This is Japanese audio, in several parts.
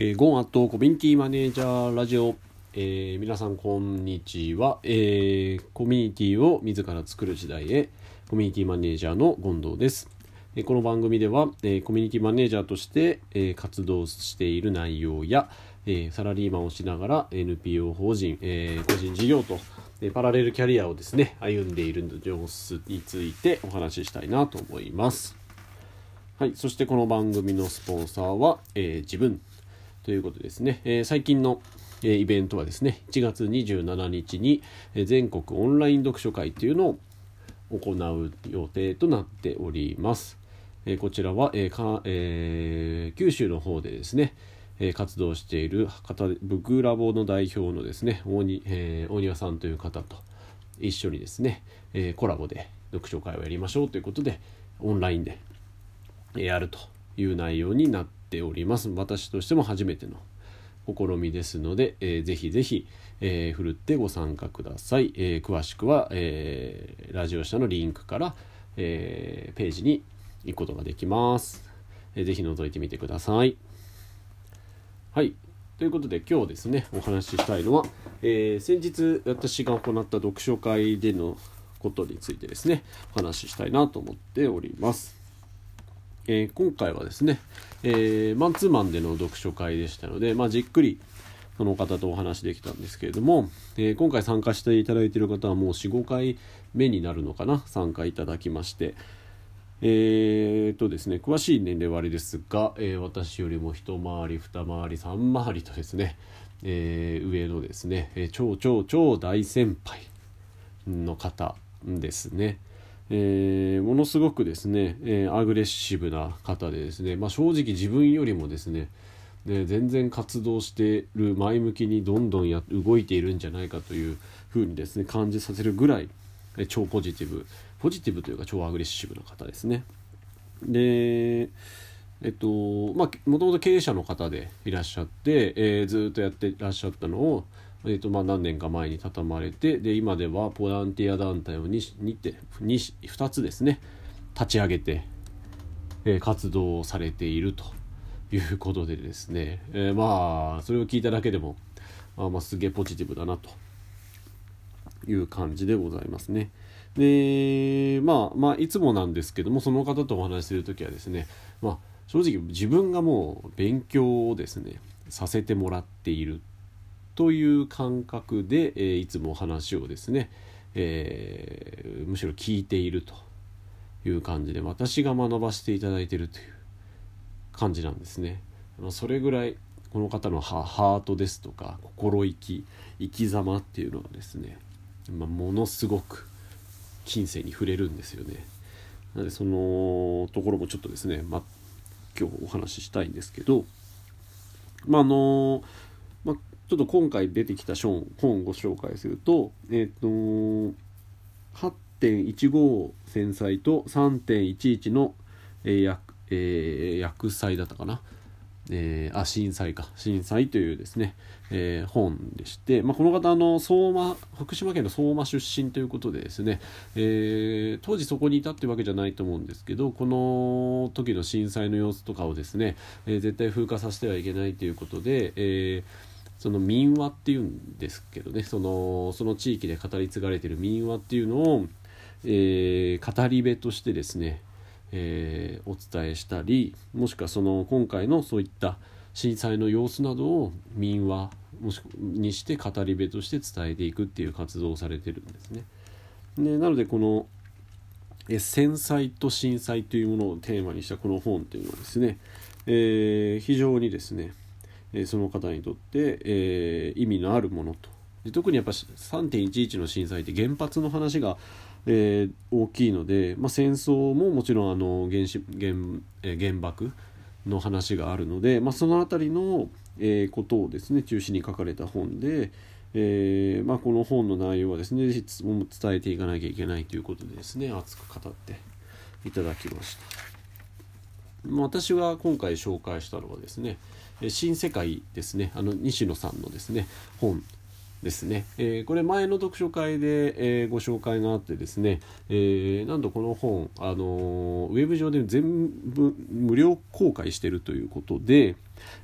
えー、ゴンアットコミュニティマネージャーラジオ、えー、皆さんこんにちは、えー、コミュニティを自ら作る時代へ。コミュニティマネージャーの権藤です、え、この番組では、え、コミュニティマネージャーとして、え、活動している内容や、え、サラリーマンをしながら NPO 法人、え、個人事業と、え、パラレルキャリアをですね歩んでいる様子についてお話ししたいなと思います。はいそしてこの番組のスポンサーは、え、自分。ということですね、えー、最近のえイベントはですね1月27日に全国オンライン読書会というのを行う予定となっております。えこちらは、えかえー、九州の方でですね、え活動している方ブクラボの代表のですね大に、えー、大庭さんという方と一緒にですね、えコラボで読書会をやりましょうということでオンラインでやるという内容になってております。私としても初めての試みですので、えー、ぜひぜひ、えー、ふるってご参加ください、えー、詳しくは、えー、ラジオ社のリンクから、え、ページに行くことができます、えー、ぜひ覗いてみてください。はい。ということで今日ですねお話ししたいのは、え、先日私が行った読書会でのことについてですねお話ししたいなと思っております。えー、今回はですね、えー、マンツーマンでの読書会でしたので、まあ、じっくりその方とお話できたんですけれども、えー、今回参加していただいている方はもう45回目になるのかな参加いただきましてえー、とですね詳しい年齢はあれですが、えー、私よりも一回り二回り三回りとですね、えー、上のですね、え超超超大先輩の方ですね。えー、ものすごくですね、えー、アグレッシブな方でですね、まあ、正直自分よりもですねね全然活動してる前向きにどんどんや動いているんじゃないかというふうにですね感じさせるぐらい、えー、超ポジティブポジティブというか超アグレッシブな方ですね。でえっとまあもともと経営者の方でいらっしゃって、えー、ずっとやってらっしゃったのをえーとまあ、何年か前に畳まれてで今ではボランティア団体を 2, 2, て 2, 2つですね立ち上げて、えー、活動をされているということでですね、えー、まあそれを聞いただけでも、あ、まあすげえポジティブだなという感じでございますね。でまあまあいつもなんですけどもその方とお話しする時はですねまあ正直自分がもう勉強をですねさせてもらっているという感覚で、えいつも話をですね、えー、むしろ聞いているという感じで私が学ばせていただいているという感じなんですね。それぐらいこの方のハートですとか心意気生き様っていうのはですね、まあ、ものすごく近世に触れるんですよね。なのでそのところもちょっとですね、ま、今日お話ししたいんですけど、まああの、ちょっと今回出てきた本をご紹介すると、えっ、ー、と、8.15繊細と3.11の、えー薬えー、薬剤だったかな。えー、あ震災か震災というですね、えー、本でして、まあ、この方の相馬福島県の相馬出身ということでですね、えー、当時そこにいたってわけじゃないと思うんですけどこの時の震災の様子とかをですね、え、絶対風化させてはいけないということで、えーその民話っていうんですけどねそのその地域で語り継がれてる民話っていうのを、えー、語り部としてですね、えー、お伝えしたりもしくはその今回のそういった震災の様子などを民話もしにして語り部として伝えていくっていう活動をされてるんですね。でなのでこのえ戦災と震災というものをテーマにしたこの本っていうのはですね、えー、非常にですねえその方にとって、えー、意味のあるものとで特にやっぱ3.11の震災って原発の話が、えー、大きいので、まあ、戦争ももちろんあの原子原,、え、原爆の話があるので、まあ、その辺りの、え、ことをですね中心に書かれた本で、えまあ、この本の内容はですね伝えていかなきゃいけないということでですね熱く語っていただきました。私が今回紹介したのはですね新世界ですねあの西野さんのですね本ですね、えー、これ前の読書会で、えー、ご紹介があってですね、えー、なんとこの本、あのウェブ上で全部無料公開してるということで、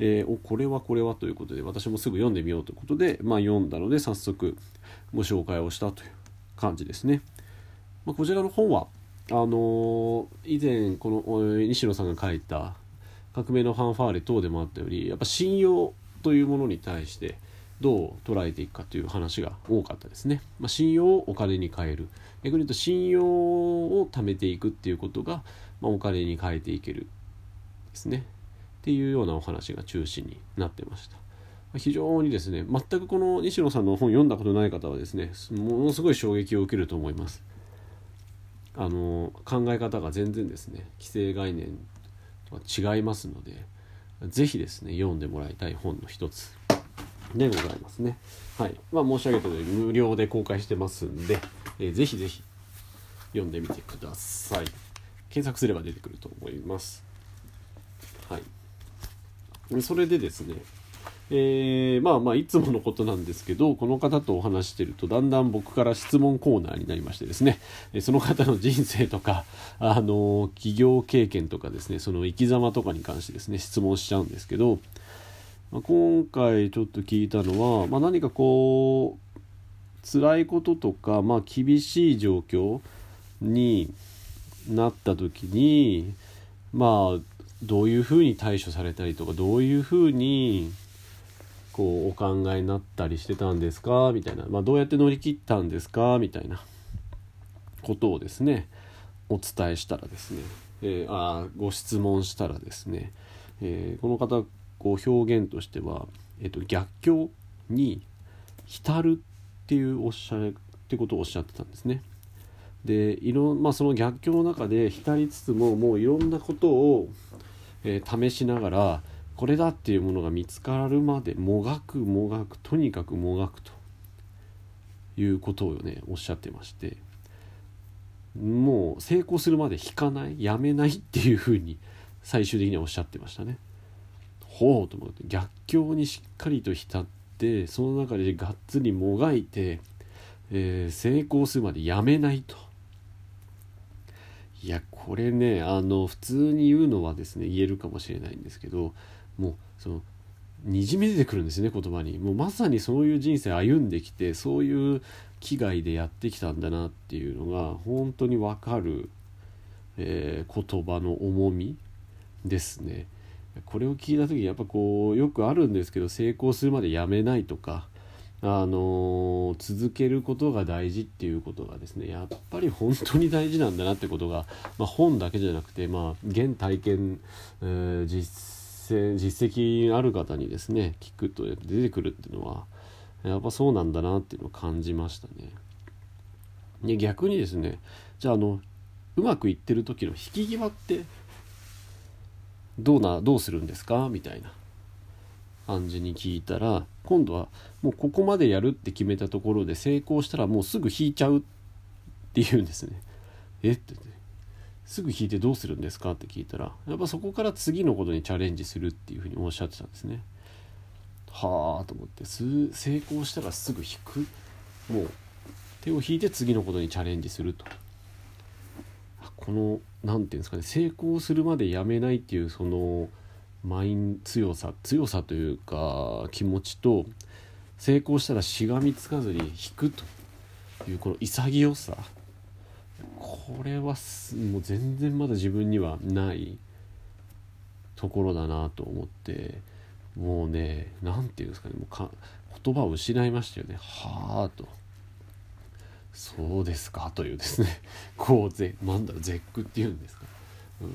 えおこれはこれはということで私もすぐ読んでみようということで、まあ、読んだので早速ご紹介をしたという感じですね。まあ、こちらの本はあの以前この西野さんが書いた「革命のファンファーレ」等でもあったよりやっぱ信用というものに対してどう捉えていくかという話が多かったですね。まあ、信用をお金に変える。逆に言うと信用を貯めていくっていうことが、まあ、お金に変えていけるですね。っていうようなお話が中心になってました。非常にですね、全くこの西野さんの本読んだことない方はですね、ものすごい衝撃を受けると思います。あの考え方が全然ですね、既成概念とは違いますので、是非ですね、読んでもらいたい本の一つでございますね。はい。まあ、申し上げたように無料で公開してますんで、えー、ぜひぜひ読んでみてください。検索すれば出てくると思います。はい。それでですね、えー、まあまあいつものことなんですけどこの方とお話してるとだんだん僕から質問コーナーになりましてですね。その方の人生とかあの企業経験とかですねその生き様とかに関してですね質問しちゃうんですけどまあ、今回ちょっと聞いたのは、まあ、何かこう辛いこととか、まあ、厳しい状況になった時にまあどういうふうに対処されたりとかどういうふうにこうお考えになったりしてたんですか？みたいな、まあ、どうやって乗り切ったんですか？みたいなことをですねお伝えしたらですね、えー、あご質問したらですね、えー、この方こう表現としては、えっと、逆境に浸るっていうおっしゃってことをおっしゃってたんですね。でいろまあ、その逆境の中で浸りつつももういろんなことを、えー、試しながらこれだっていうものが見つかるまでもがくもがくとにかくもがくと。いうことをねおっしゃってまして。もう成功するまで引かないやめないっていうふうに最終的にはおっしゃってましたね。ほうと思って逆境にしっかりと浸ってその中でがっつりもがいて、えー、成功するまでやめないと。いやこれねあの普通に言うのはですね言えるかもしれないんですけどもうそのにじみ出てくるんですね言葉にもうまさにそういう人生歩んできてそういう危害でやってきたんだなっていうのが本当に分かる、えー、言葉の重みですね。これを聞いた時やっぱこうよくあるんですけど成功するまでやめないとかあの続けることが大事っていうことがですねやっぱり本当に大事なんだなってことが、まあ、本だけじゃなくて、まあ、現体験、えー、実践実績ある方にですね聞くと出てくるっていうのはやっぱそうなんだなっていうのを感じましたね。で逆にですねじゃああのうまくいってる時の引き際ってどうなどうするんですか？みたいな感じに聞いたら今度はもうここまでやるって決めたところで成功したらもうすぐ引いちゃうって言うんですね。え？ってってすぐ引いてどうするんですか？って聞いたらやっぱそこから次のことにチャレンジするっていうふうにおっしゃってたんですね。はあと思って成功したらすぐ引くもう手を引いて次のことにチャレンジすると。この何て言うんですかね成功するまでやめないっていうそのマイン強さ強さというか気持ちと成功したらしがみつかずに引くというこの潔さこれはもう全然まだ自分にはないところだなと思ってもうね何て言うんですかねもうか言葉を失いましたよね。はあと。そうですかというですね。こうぜなんだろう絶句っていうんですか、う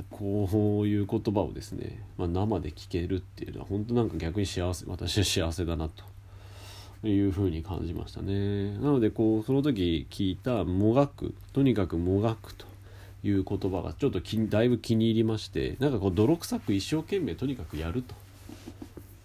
ん、こういう言葉をですね、まあ、生で聞けるっていうのは本当なんか逆に幸せ私は幸せだなと。いうふうに感じましたね。なのでこうその時聞いた「もがく」とにかくもがくという言葉がちょっとだいぶ気に入りましてなんかこう泥臭く一生懸命とにかくやると。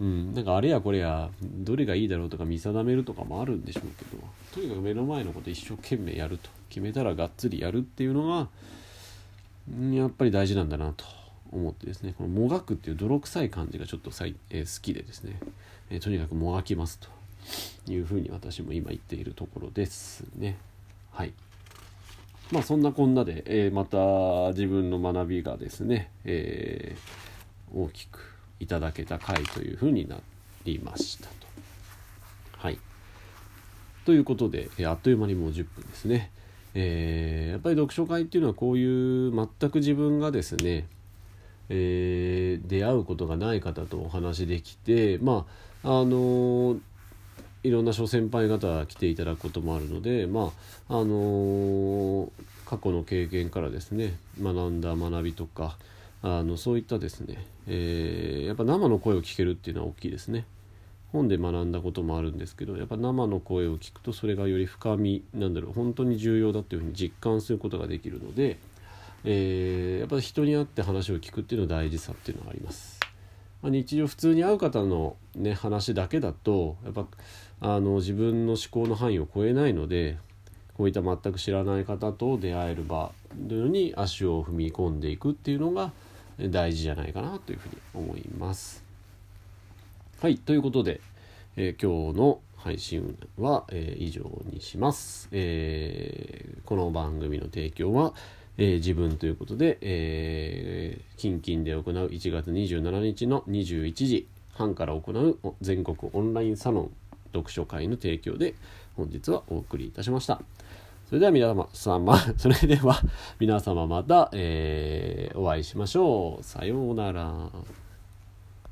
うん、なんかあれやこれやどれがいいだろうとか見定めるとかもあるんでしょうけどとにかく目の前のこと一生懸命やると。決めたらがっつりやるっていうのがやっぱり大事なんだなと。思ってですねこのもがくっていう泥臭い感じがちょっとさい、え、好きでですね、えー、とにかくもがきますと。いうふうに私も今言っているところですね。はいまあそんなこんなで、えー、また自分の学びがですね、えー、大きくいただけた回というふうになりましたと。はいということで、えー、あっという間にもう10分ですね。えー、やっぱり読書会っていうのはこういう全く自分がですね、えー、出会うことがない方とお話できてまああのー、いろんな諸先輩方来ていただくこともあるのでまああの過去の経験からですね学んだ学びとかあのそういったですね、えやっぱ生の声を聞けるっていうのは大きいですね。本で学んだこともあるんですけどやっぱ生の声を聞くとそれがより深みなんだろう本当に重要だというふうに実感することができるので、えー、やっぱり人に会って話を聞くっていうのは大事さっていうのがあります。まあ、日常普通に会う方の、ね、話だけだとやっぱあの自分の思考の範囲を超えないのでこういった全く知らない方と出会える場というのに足を踏み込んでいくっていうのが大事じゃないかなというふうに思います。はいということで、えー、今日の配信は、えー、以上にします、えー、この番組の提供は、えー、自分ということで、えー、近々で行う1月27日の21時半から行う全国オンラインサロン読書会の提供で本日はお送りいたしました。それでは皆様、それでは皆様また、えー、お会いしましょう。さようなら。